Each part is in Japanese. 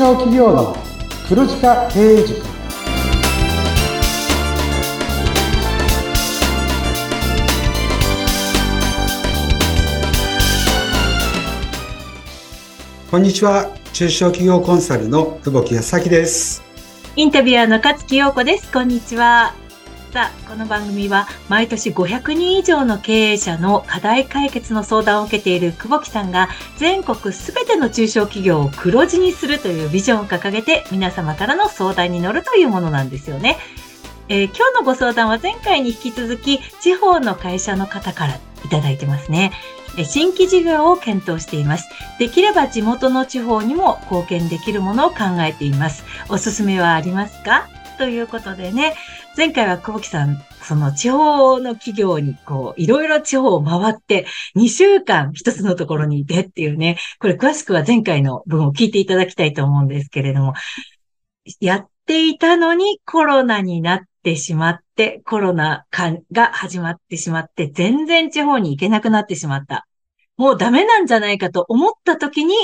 小企業の黒字化経営塾。こんにちは。中小企業コンサルの久保木康明です。インタビュアーの勝木陽子です。こんにちはさあ、この番組は毎年500人以上の経営者の課題解決の相談を受けている久保木さんが全国すべての中小企業を黒字にするというビジョンを掲げて皆様からの相談に乗るというものなんですよね。えー、今日のご相談は前回に引き続き地方の会社の方からいただいてますね。新規事業を検討しています。できれば地元の地方にも貢献できるものを考えています。おすすめはありますか？ということでね、前回は久保木さん、その地方の企業にこう、いろいろ地方を回って、2週間一つのところにいてっていうね、これ詳しくは前回の文を聞いていただきたいと思うんですけれども、やっていたのにコロナになってしまって、コロナが始まってしまって、全然地方に行けなくなってしまった。もうダメなんじゃないかと思った時に、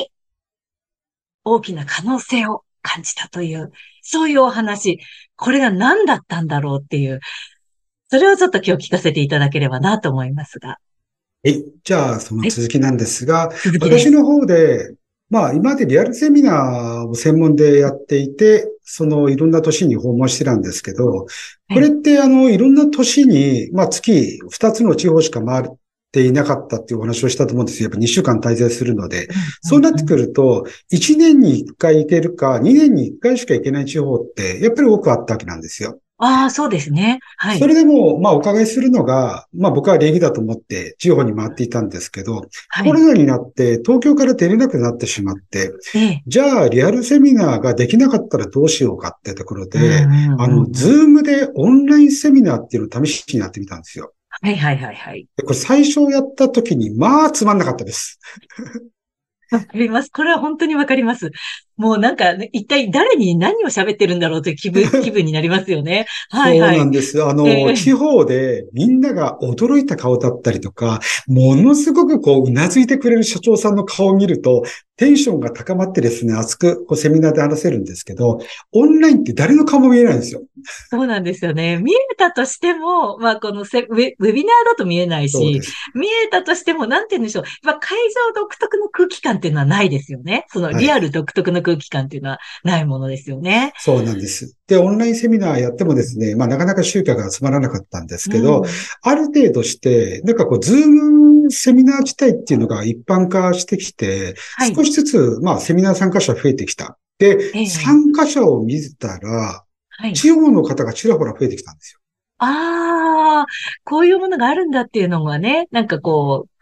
大きな可能性を感じたという、そういうお話。これが何だったんだろうっていう、それをちょっと今日聞かせていただければなと思いますが。はい。じゃあ、その続きなんですが、私の方で、まあ、今までリアルセミナーを専門でやっていて、そのいろんな都市に訪問してたんですけど、これってあの、いろんな都市に、まあ月2つの地方しか回っていなかったっていうお話をしたと思うんですよ。やっぱ2週間滞在するので。そうなってくると、1年に1回行けるか、2年に1回しか行けない地方って、やっぱり多くあったわけなんですよ。ああ、そうですね。はい。それでも、まあ、お伺いするのが、まあ、僕は礼儀だと思って地方に回っていたんですけど、はい、コロナになって東京から出れなくなってしまって、ええ、じゃあ、リアルセミナーができなかったらどうしようかってところで、あの、ズームでオンラインセミナーっていうのを試しにやってみたんですよ。はいはいはいはい。これ最初やった時に、まあ、つまんなかったです。わかります。これは本当にわかります。もうなんか、一体誰に何を喋ってるんだろうという気分、気分になりますよね。はい、はい、そうなんです。あの、えー、地方でみんなが驚いた顔だったりとか、ものすごくこう、うなずいてくれる社長さんの顔を見ると、テンションが高まってですね、熱くこうセミナーで話せるんですけど、オンラインって誰の顔も見えないんですよ。そうなんですよね。見えたとしても、まあこのセウェビナーだと見えないし、見えたとしても、なんて言うんでしょう。やっぱ会場独特の空気感っていうのはないですよね。そのリアル独特の空気感っていうのはないものですよね。はい、そうなんです。で、オンラインセミナーやってもですね、まあなかなか集客が集まらなかったんですけど、うん、ある程度して、なんかこう、ズームセミナー自体っていうのが一般化してきて、はい、少しずつ、まあセミナー参加者増えてきた。で、えー、参加者を見たら、はい、地方の方がちらほら増えてきたんですよ。ああ、こういうものがあるんだっていうのがね、なんかこう、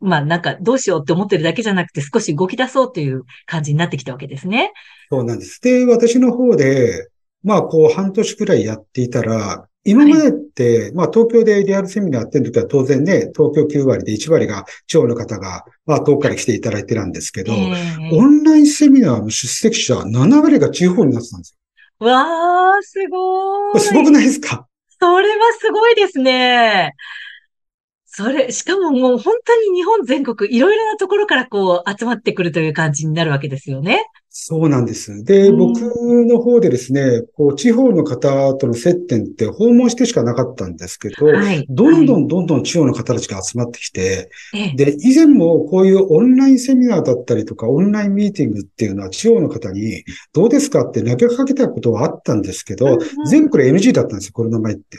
まあなんかどうしようって思ってるだけじゃなくて少し動き出そうという感じになってきたわけですね。そうなんです。で、私の方で、まあこう半年くらいやっていたら、今までって、はい、まあ東京でリアルセミナーやってる時は当然ね、東京9割で1割が地方の方が、まあ遠くから来ていただいてたんですけど、えー、オンラインセミナーの出席者7割が地方になってたんですよ。わー、すごい。これすごくないですか？それはすごいですね。それ、しかももう本当に日本全国いろいろなところからこう集まってくるという感じになるわけですよね。そうなんです。で、うん、僕の方でですね、こう、地方の方との接点って訪問してしかなかったんですけど、はい、どんどんどんどん地方の方たちが集まってきて、はい、で、以前もこういうオンラインセミナーだったりとか、オンラインミーティングっていうのは地方の方に、どうですかって投げかけたことはあったんですけど、うんうん、全部これ NG だったんですよ、コロナ前って。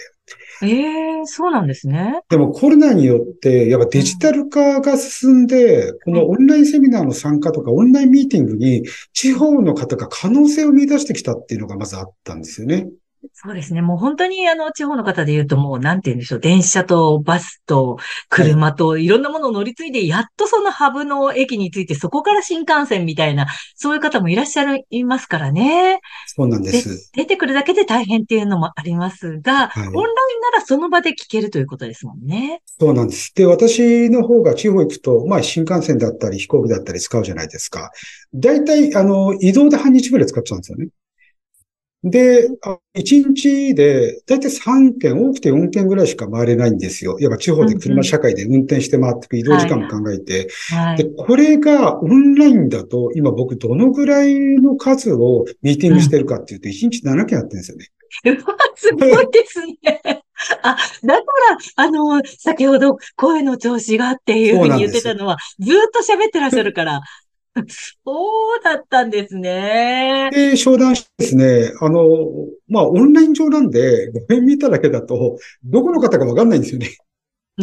ええー、そうなんですね。でもコロナによって、やっぱデジタル化が進んで、このオンラインセミナーの参加とか、オンラインミーティングに地地方の方が可能性を見出してきたっていうのがまずあったんですよね。そうですね。もう本当にあの地方の方で言うともうなんて言うんでしょう。電車とバスと車といろんなものを乗り継いで、やっとそのハブの駅についてそこから新幹線みたいな、そういう方もいらっしゃいますからね。そうなんです。出てくるだけで大変っていうのもありますが、はい、オンラインならその場で聞けるということですもんね。そうなんです。で、私の方が地方行くと、まあ新幹線だったり飛行機だったり使うじゃないですか。大体、あの、移動で半日ぐらい使っちゃうんですよね。で、1日で、だいたい3件、多くて4件ぐらいしか回れないんですよ。やっぱ地方で車社会で運転して回っていく移動時間も考えて。はい、で、これがオンラインだと、今僕どのぐらいの数をミーティングしてるかっていうと、1日7件やってるんですよね。すごいですね。あ、だから、あの、先ほど声の調子がっていうふうに言ってたのは、ずっと喋ってらっしゃるから。そうだったんですね。で、商談してですね、あの、まあ、オンライン上なんで、画面見ただけだと、どこの方かわかんないんですよね。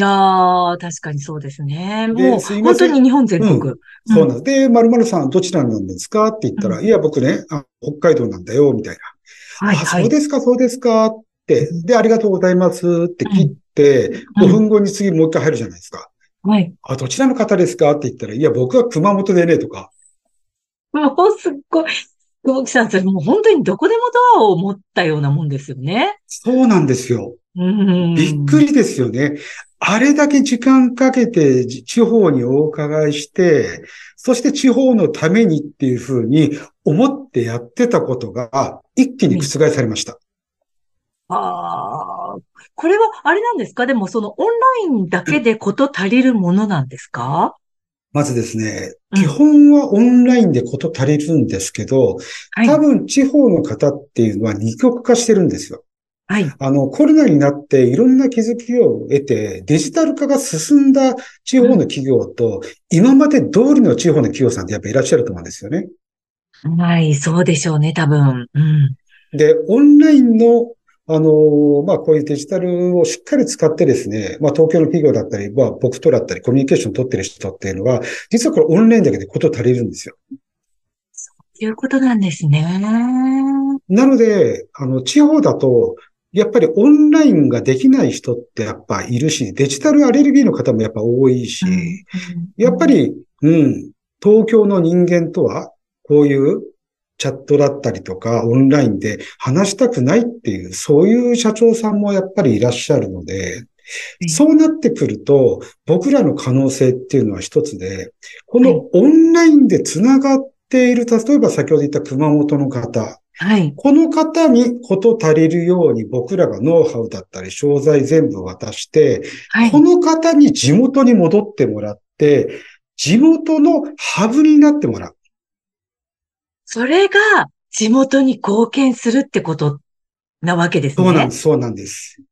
ああ、確かにそうですね。もう、本当に日本全国。うん、そうなんです。で、〇〇さんどちらなんですかって言ったら、うん、いや、僕ねあ、北海道なんだよ、みたいな。はい、はい、そうですか、そうですかって、で、ありがとうございますって切って、5分後に次もう一回入るじゃないですか。はい。あ、どちらの方ですか？って言ったら、いや、僕は熊本でね、とか。もうすっごい。久保木さん、それもう本当にどこでもドアを持ったようなもんですよね。そうなんですよ。びっくりですよね。あれだけ時間かけて地方にお伺いして、そして地方のためにっていうふうに思ってやってたことが一気に覆されました。ああ、これはあれなんですか？でもそのオンラインだけでこと足りるものなんですか？まずですね、基本はオンラインでこと足りるんですけど、多分地方の方っていうのは二極化してるんですよ。はい。あの、コロナになっていろんな気づきを得て、デジタル化が進んだ地方の企業と、今まで通りの地方の企業さんってやっぱいらっしゃると思うんですよね。はい、そうでしょうね、多分。うん。で、オンラインのあの、まあ、こういうデジタルをしっかり使ってですね、まあ、東京の企業だったり、まあ、僕とだったり、コミュニケーション取ってる人っていうのは、実はこれオンラインだけでこと足りるんですよ。そういうことなんですね。なので、あの、地方だと、やっぱりオンラインができない人ってやっぱいるし、デジタルアレルギーの方もやっぱ多いし、やっぱり、うん、東京の人間とは、こういうチャットだったりとか、オンラインで話したくないっていう、そういう社長さんもやっぱりいらっしゃるので、そうなってくると、僕らの可能性っていうのは一つで、このオンラインで繋がっている、例えば先ほど言った熊本の方、はい、この方にこと足りるように僕らがノウハウだったり、商材全部渡して、はい、この方に地元に戻ってもらって、地元のハブになってもらう。それが地元に貢献するってことなわけですね。そうなんです、そうなんです。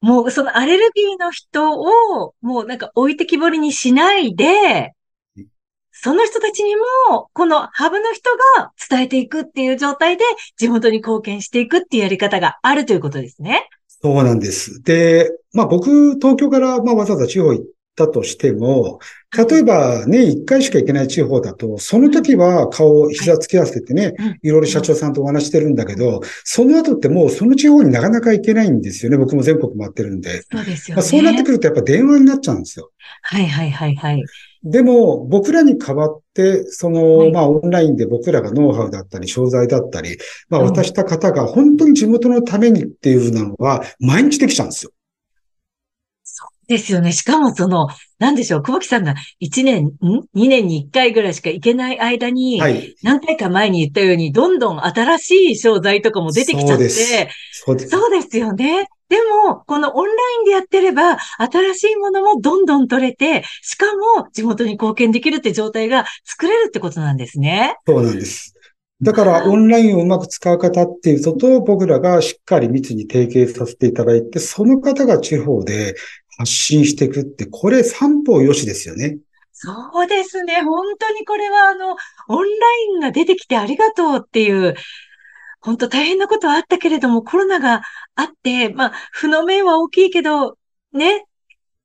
もうそのアレルギーの人をもうなんか置いてきぼりにしないで、その人たちにも、このハブの人が伝えていくっていう状態で地元に貢献していくっていうやり方があるということですね。そうなんです。で、まあ僕、東京からまあわざわざ地方行ったとしても、例えばね、一回しか行けない地方だと、その時は顔、膝つき合わせてね、いろいろ社長さんとお話してるんだけど、その後ってもうその地方になかなか行けないんですよね。僕も全国回ってるんで。そうですよね。まあ、そうなってくるとやっぱ電話になっちゃうんですよ。はいはいはいはい。でも、僕らに代わって、その、はい、まあ、オンラインで僕らがノウハウだったり、商材だったり、まあ、渡した方が本当に地元のためにっていうのは、毎日できちゃうんですよ。ですよね。しかもその、なんでしょう、久保木さんが1年、ん ?2 年に1回ぐらいしか行けない間に、はい、何回か前に言ったように、どんどん新しい商材とかも出てきちゃって、そうですそうですよね。でも、このオンラインでやってれば、新しいものもどんどん取れて、しかも地元に貢献できるって状態が作れるってことなんですね。そうなんです。だから、オンラインをうまく使う方っていうのと、僕らがしっかり密に提携させていただいて、その方が地方で発信していくって、これ三方よしですよね。そうですね。本当にこれはあの、オンラインが出てきてありがとうっていう、本当大変なことはあったけれども、コロナがあって、まあ、負の面は大きいけど、ね、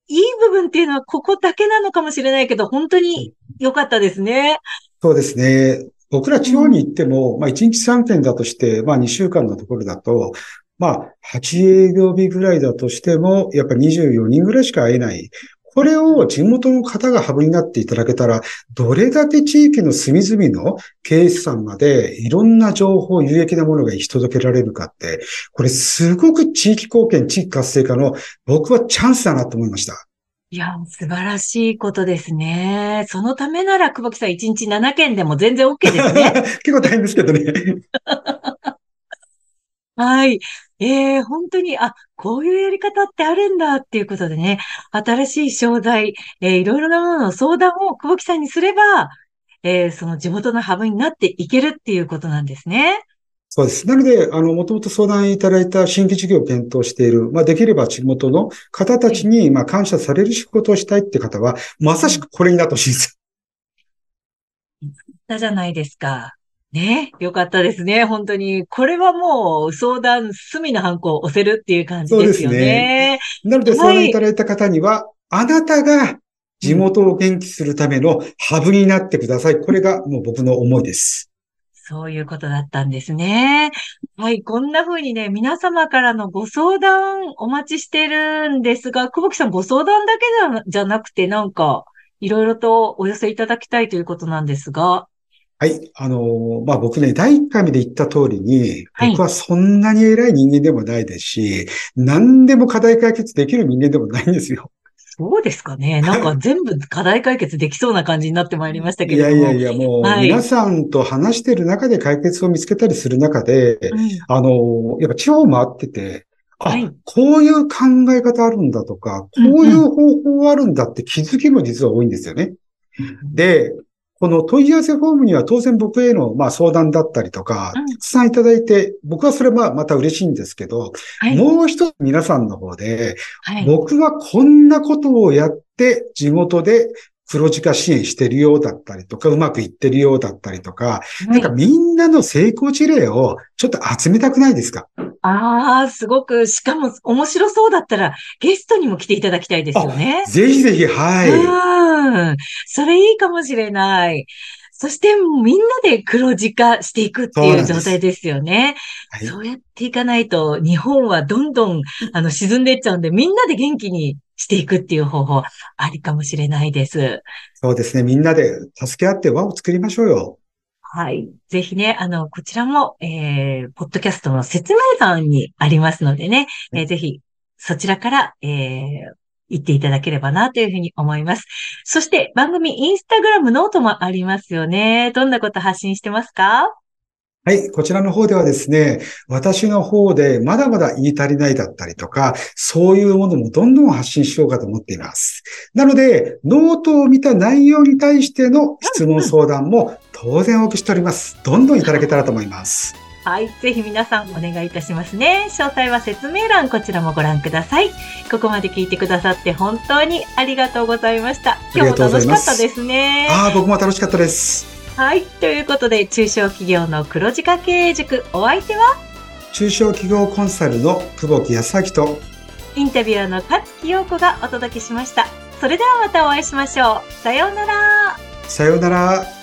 いい部分っていうのはここだけなのかもしれないけど、本当に良かったですね。そうですね。僕ら地方に行っても、うん、まあ1日3件だとして、まあ2週間のところだと、まあ、8営業日ぐらいだとしても、やっぱ24人ぐらいしか会えない。これを地元の方がハブになっていただけたら、どれだけ地域の隅々の経営者さんまでいろんな情報、有益なものが行き届けられるかって、これすごく地域貢献、地域活性化の僕はチャンスだなと思いました。いや、素晴らしいことですね。そのためなら、久保木さん1日7件でも全然 OK ですね。結構大変ですけどね。はい。ええー、本当に、あ、こういうやり方ってあるんだっていうことでね、新しい商材、えー、いろいろなものの相談を久保木さんにすれば、えー、その地元のハブになっていけるっていうことなんですね。そうです。なので、あの、もともと相談いただいた新規事業を検討している、まあ、できれば地元の方たちに、まあ、感謝される仕事をしたいって方は、まさしくこれになってほしいんです。よ。たじゃないですか。ね、よかったですね。本当に。これはもう相談、隅のハンコを押せるっていう感じですよね。そうですね。なので相談いただいた方には、はい、あなたが地元を元気するためのハブになってください。これがもう僕の思いです。そういうことだったんですね。はい、こんな風にね、皆様からのご相談お待ちしてるんですが、久保木さんご相談だけじゃなくて、なんか、いろいろとお寄せいただきたいということなんですが。はい。あの、まあ、僕ね、第1回目で言った通りに、僕はそんなに偉い人間でもないですし、何でも課題解決できる人間でもないんですよ。そうですかね。なんか全部課題解決できそうな感じになってまいりましたけども。いやいやいや、もう、皆さんと話してる中で解決を見つけたりする中で、うん、あの、やっぱ地方回ってて、あ、はい、こういう考え方あるんだとか、こういう方法あるんだって気づきも実は多いんですよね。うん、で、この問い合わせフォームには当然僕へのまあ相談だったりとか、たくさんいただいて、僕はそれはまた嬉しいんですけど、はい、もう一つ皆さんの方で、はい、僕はこんなことをやって地元で黒字化支援してるようだったりとか、うまくいってるようだったりとか、はい、なんかみんなの成功事例をちょっと集めたくないですか？ああ、すごく、しかも面白そうだったらゲストにも来ていただきたいですよね。ぜひぜひ、はい。うん。それいいかもしれない。そしてみんなで黒字化していくっていう状態ですよね。そうはい、そうやっていかないと日本はどんどんあの沈んでいっちゃうんで、みんなで元気にしていくっていう方法ありかもしれないです。そうですね。みんなで助け合って輪を作りましょうよ。はい。ぜひね、あの、こちらも、えー、ポッドキャストの説明欄にありますのでね、えー、ぜひ、そちらから、えー、行っていただければなというふうに思います。そして番組インスタグラムノートもありますよね。どんなこと発信してますか？はい。こちらの方ではですね、私の方でまだまだ言い足りないだったりとか、そういうものもどんどん発信しようかと思っています。なので、ノートを見た内容に対しての質問相談も当然お受けしております。どんどんいただけたらと思います。はい。ぜひ皆さんお願いいたしますね。詳細は説明欄、こちらもご覧ください。ここまで聞いてくださって本当にありがとうございました。今日も楽しかったですね。ああ、僕も楽しかったです。はい。ということで、中小企業の黒字化経営塾、お相手は？中小企業コンサルの久保木康明と、インタビュアーの勝木陽子がお届けしました。それではまたお会いしましょう。さようなら。さようなら。